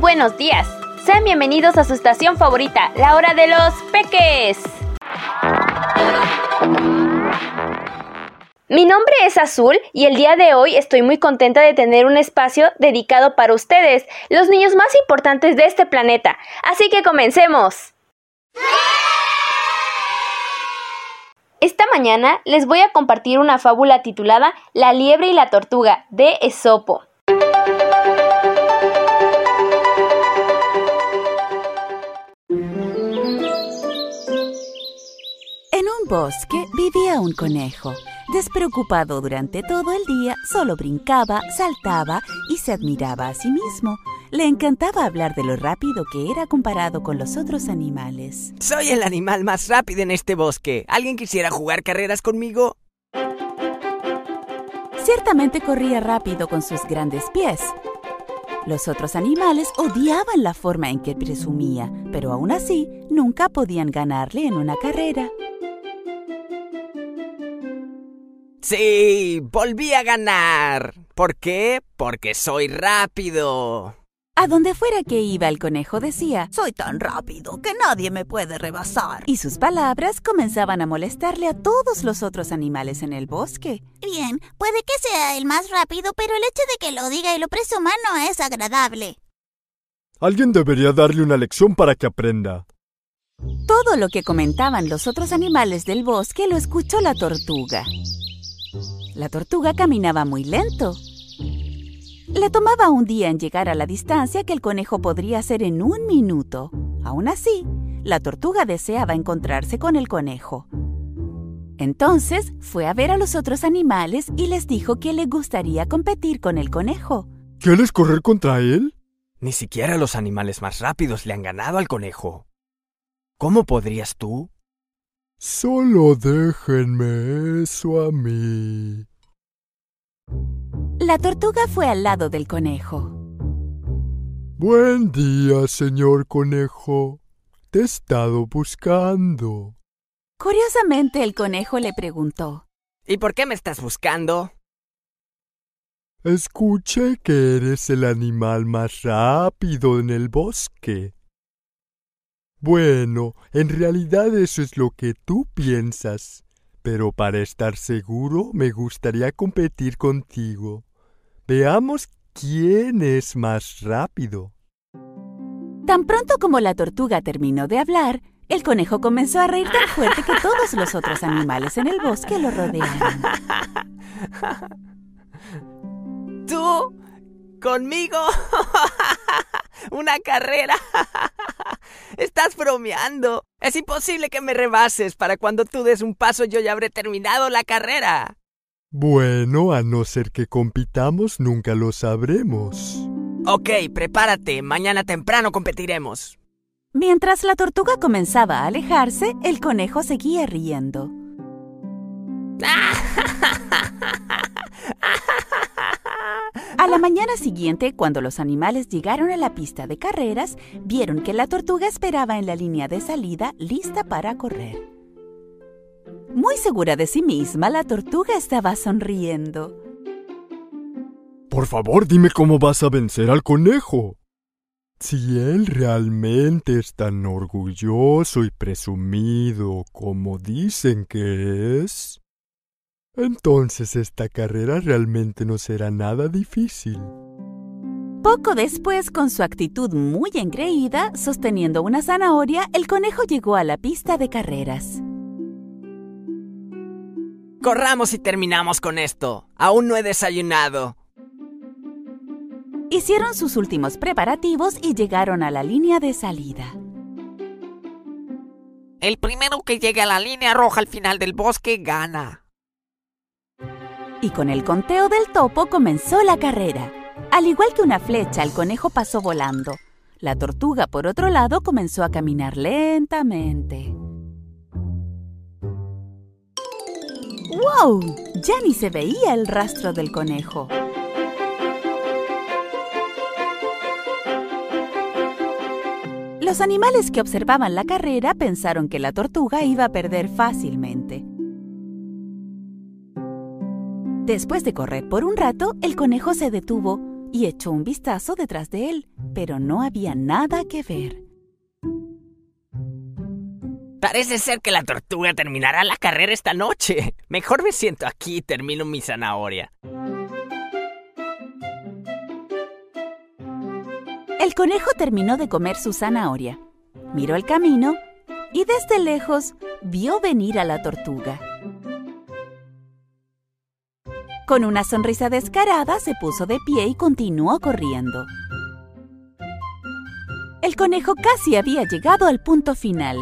buenos días. Sean bienvenidos a su estación favorita, la hora de los peques. Mi nombre es Azul y el día de hoy estoy muy contenta de tener un espacio dedicado para ustedes, los niños más importantes de este planeta. Así que comencemos. Esta mañana les voy a compartir una fábula titulada La liebre y la tortuga de Esopo. Bosque vivía un conejo. Despreocupado durante todo el día, solo brincaba, saltaba y se admiraba a sí mismo. Le encantaba hablar de lo rápido que era comparado con los otros animales. Soy el animal más rápido en este bosque. ¿Alguien quisiera jugar carreras conmigo? Ciertamente corría rápido con sus grandes pies. Los otros animales odiaban la forma en que presumía, pero aún así nunca podían ganarle en una carrera. Sí, volví a ganar. ¿Por qué? Porque soy rápido. A donde fuera que iba el conejo decía, Soy tan rápido que nadie me puede rebasar. Y sus palabras comenzaban a molestarle a todos los otros animales en el bosque. Bien, puede que sea el más rápido, pero el hecho de que lo diga y lo presuma no es agradable. Alguien debería darle una lección para que aprenda. Todo lo que comentaban los otros animales del bosque lo escuchó la tortuga. La tortuga caminaba muy lento. Le tomaba un día en llegar a la distancia que el conejo podría hacer en un minuto. Aún así, la tortuga deseaba encontrarse con el conejo. Entonces fue a ver a los otros animales y les dijo que le gustaría competir con el conejo. ¿Quieres correr contra él? Ni siquiera los animales más rápidos le han ganado al conejo. ¿Cómo podrías tú? Solo déjenme eso a mí. La tortuga fue al lado del conejo. Buen día, señor conejo. Te he estado buscando. Curiosamente, el conejo le preguntó. ¿Y por qué me estás buscando? Escuché que eres el animal más rápido en el bosque. Bueno, en realidad eso es lo que tú piensas, pero para estar seguro me gustaría competir contigo. Veamos quién es más rápido. Tan pronto como la tortuga terminó de hablar, el conejo comenzó a reír tan fuerte que todos los otros animales en el bosque lo rodearon. ¿Tú? ¿Conmigo? ¿Una carrera? Estás bromeando. Es imposible que me rebases. Para cuando tú des un paso yo ya habré terminado la carrera. Bueno, a no ser que compitamos, nunca lo sabremos. Ok, prepárate. Mañana temprano competiremos. Mientras la tortuga comenzaba a alejarse, el conejo seguía riendo. A la mañana siguiente, cuando los animales llegaron a la pista de carreras, vieron que la tortuga esperaba en la línea de salida lista para correr. Muy segura de sí misma, la tortuga estaba sonriendo. Por favor, dime cómo vas a vencer al conejo. Si él realmente es tan orgulloso y presumido como dicen que es, entonces esta carrera realmente no será nada difícil. Poco después, con su actitud muy engreída, sosteniendo una zanahoria, el conejo llegó a la pista de carreras. Corramos y terminamos con esto. Aún no he desayunado. Hicieron sus últimos preparativos y llegaron a la línea de salida. El primero que llegue a la línea roja al final del bosque gana. Y con el conteo del topo comenzó la carrera. Al igual que una flecha, el conejo pasó volando. La tortuga, por otro lado, comenzó a caminar lentamente. ¡Wow! Ya ni se veía el rastro del conejo. Los animales que observaban la carrera pensaron que la tortuga iba a perder fácilmente. Después de correr por un rato, el conejo se detuvo y echó un vistazo detrás de él. pero no había nada que ver. Parece ser que la tortuga terminará la carrera esta noche. Mejor me siento aquí y termino mi zanahoria. El conejo terminó de comer su zanahoria, miró el camino y desde lejos vio venir a la tortuga. Con una sonrisa descarada se puso de pie y continuó corriendo. El conejo casi había llegado al punto final.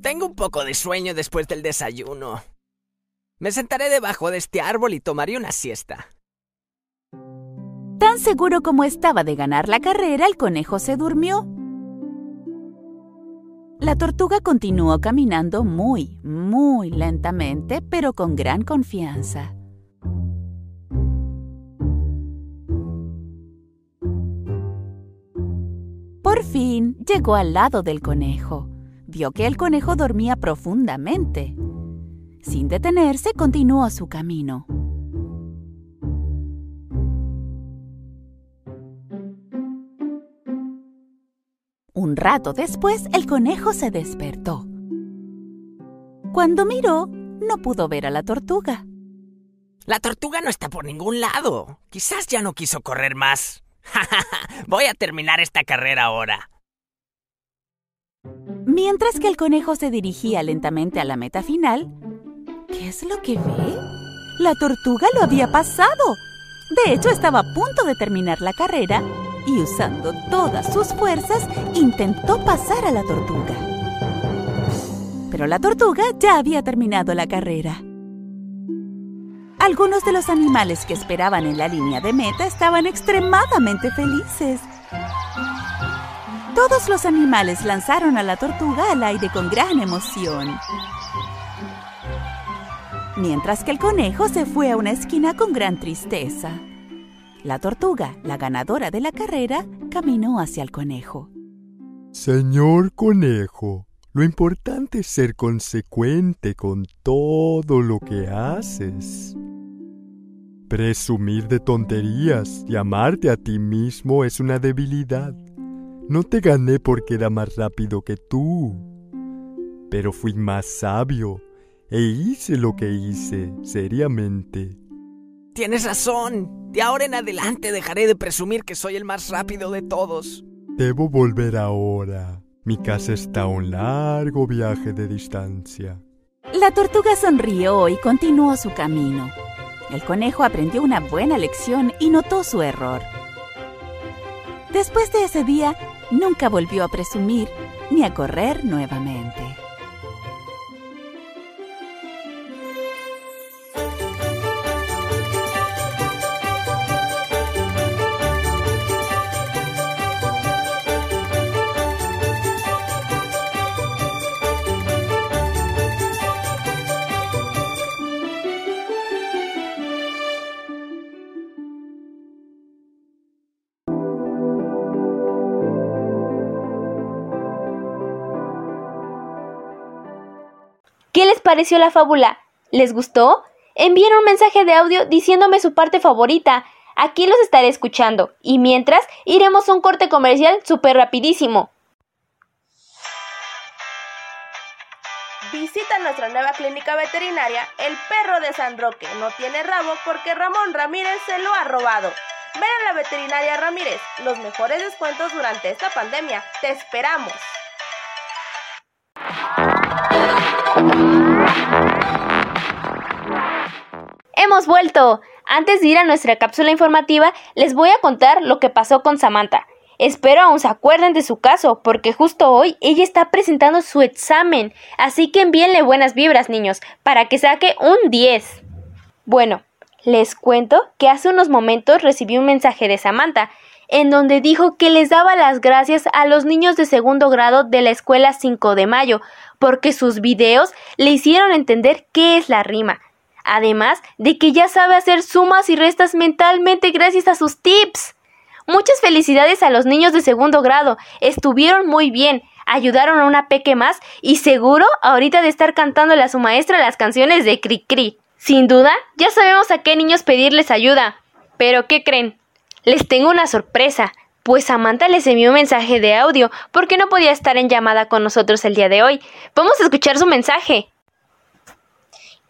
Tengo un poco de sueño después del desayuno. Me sentaré debajo de este árbol y tomaré una siesta. Tan seguro como estaba de ganar la carrera, el conejo se durmió. La tortuga continuó caminando muy, muy lentamente, pero con gran confianza. Por fin llegó al lado del conejo. Vio que el conejo dormía profundamente. Sin detenerse, continuó su camino. Un rato después, el conejo se despertó. Cuando miró, no pudo ver a la tortuga. La tortuga no está por ningún lado. Quizás ya no quiso correr más. Voy a terminar esta carrera ahora. Mientras que el conejo se dirigía lentamente a la meta final, ¿qué es lo que ve? La tortuga lo había pasado. De hecho, estaba a punto de terminar la carrera y usando todas sus fuerzas intentó pasar a la tortuga. Pero la tortuga ya había terminado la carrera. Algunos de los animales que esperaban en la línea de meta estaban extremadamente felices. Todos los animales lanzaron a la tortuga al aire con gran emoción. Mientras que el conejo se fue a una esquina con gran tristeza. La tortuga, la ganadora de la carrera, caminó hacia el conejo. Señor conejo, lo importante es ser consecuente con todo lo que haces. Presumir de tonterías y amarte a ti mismo es una debilidad. No te gané porque era más rápido que tú, pero fui más sabio e hice lo que hice seriamente. Tienes razón. De ahora en adelante dejaré de presumir que soy el más rápido de todos. Debo volver ahora. Mi casa está a un largo viaje de distancia. La tortuga sonrió y continuó su camino. El conejo aprendió una buena lección y notó su error. Después de ese día, nunca volvió a presumir ni a correr nuevamente. Pareció la fábula? ¿Les gustó? Envíen un mensaje de audio diciéndome su parte favorita. Aquí los estaré escuchando. Y mientras, iremos a un corte comercial súper rapidísimo. Visita nuestra nueva clínica veterinaria, El Perro de San Roque. No tiene rabo porque Ramón Ramírez se lo ha robado. Ven a la veterinaria Ramírez, los mejores descuentos durante esta pandemia. Te esperamos. Hemos vuelto. Antes de ir a nuestra cápsula informativa, les voy a contar lo que pasó con Samantha. Espero aún se acuerden de su caso, porque justo hoy ella está presentando su examen, así que envíenle buenas vibras, niños, para que saque un 10. Bueno, les cuento que hace unos momentos recibí un mensaje de Samantha, en donde dijo que les daba las gracias a los niños de segundo grado de la escuela 5 de mayo, porque sus videos le hicieron entender qué es la rima. Además de que ya sabe hacer sumas y restas mentalmente gracias a sus tips. Muchas felicidades a los niños de segundo grado. Estuvieron muy bien. Ayudaron a una peque más y seguro ahorita de estar cantándole a su maestra las canciones de Cri Cri. Sin duda, ya sabemos a qué niños pedirles ayuda. Pero, ¿qué creen? Les tengo una sorpresa, pues Samantha les envió un mensaje de audio porque no podía estar en llamada con nosotros el día de hoy. Vamos a escuchar su mensaje.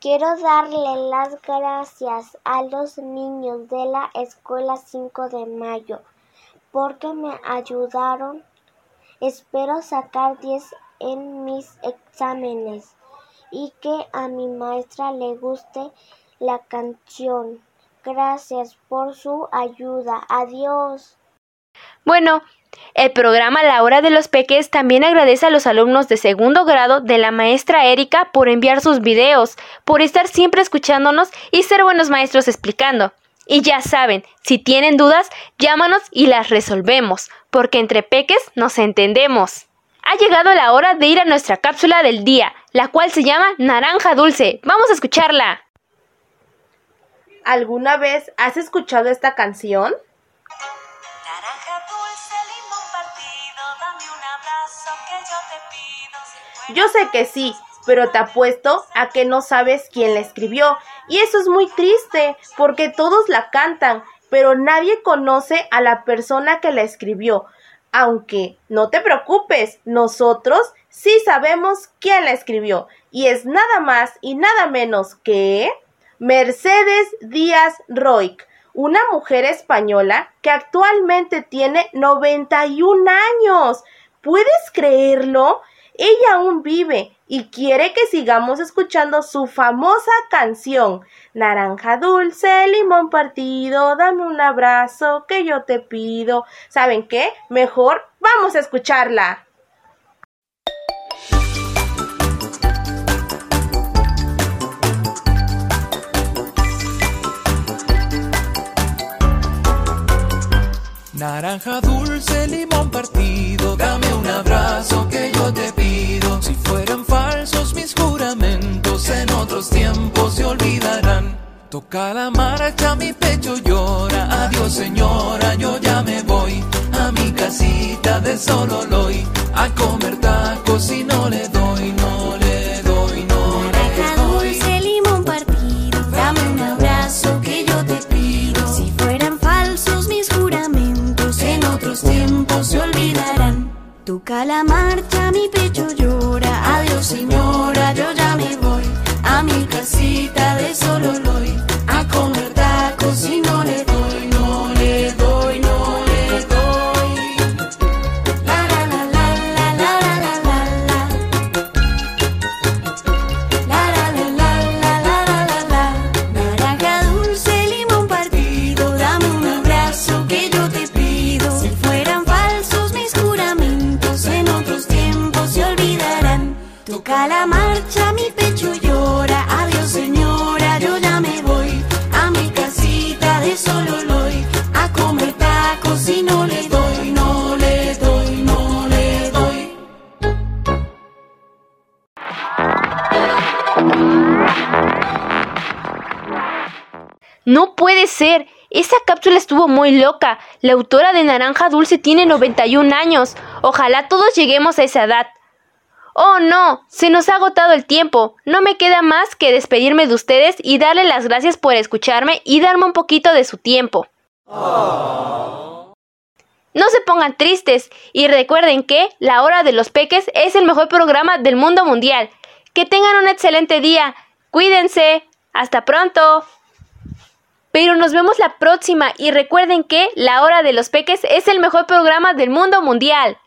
Quiero darle las gracias a los niños de la escuela 5 de mayo porque me ayudaron. Espero sacar 10 en mis exámenes y que a mi maestra le guste la canción. Gracias por su ayuda. Adiós. Bueno, el programa La Hora de los Peques también agradece a los alumnos de segundo grado de la maestra Erika por enviar sus videos, por estar siempre escuchándonos y ser buenos maestros explicando. Y ya saben, si tienen dudas, llámanos y las resolvemos, porque entre peques nos entendemos. Ha llegado la hora de ir a nuestra cápsula del día, la cual se llama Naranja Dulce. Vamos a escucharla. ¿Alguna vez has escuchado esta canción? Yo sé que sí, pero te apuesto a que no sabes quién la escribió. Y eso es muy triste, porque todos la cantan, pero nadie conoce a la persona que la escribió. Aunque no te preocupes, nosotros sí sabemos quién la escribió. Y es nada más y nada menos que Mercedes Díaz Roig, una mujer española que actualmente tiene 91 años. ¿Puedes creerlo? Ella aún vive y quiere que sigamos escuchando su famosa canción Naranja dulce, limón partido, dame un abrazo que yo te pido. ¿Saben qué? Mejor vamos a escucharla. Naranja dulce, limón partido, dame un abrazo que yo te pido. Si fueran falsos mis juramentos, en otros tiempos se olvidarán. Toca la marcha, mi pecho llora. Adiós, señora, yo ya me voy a mi casita de solo hoy a comer tacos y no le doy, no le No puede ser. Esa cápsula estuvo muy loca. La autora de Naranja Dulce tiene 91 años. Ojalá todos lleguemos a esa edad. Oh, no, se nos ha agotado el tiempo. No me queda más que despedirme de ustedes y darle las gracias por escucharme y darme un poquito de su tiempo. No se pongan tristes y recuerden que La Hora de los Peques es el mejor programa del mundo mundial. Que tengan un excelente día. Cuídense. Hasta pronto. Pero nos vemos la próxima y recuerden que La Hora de los Peques es el mejor programa del mundo mundial.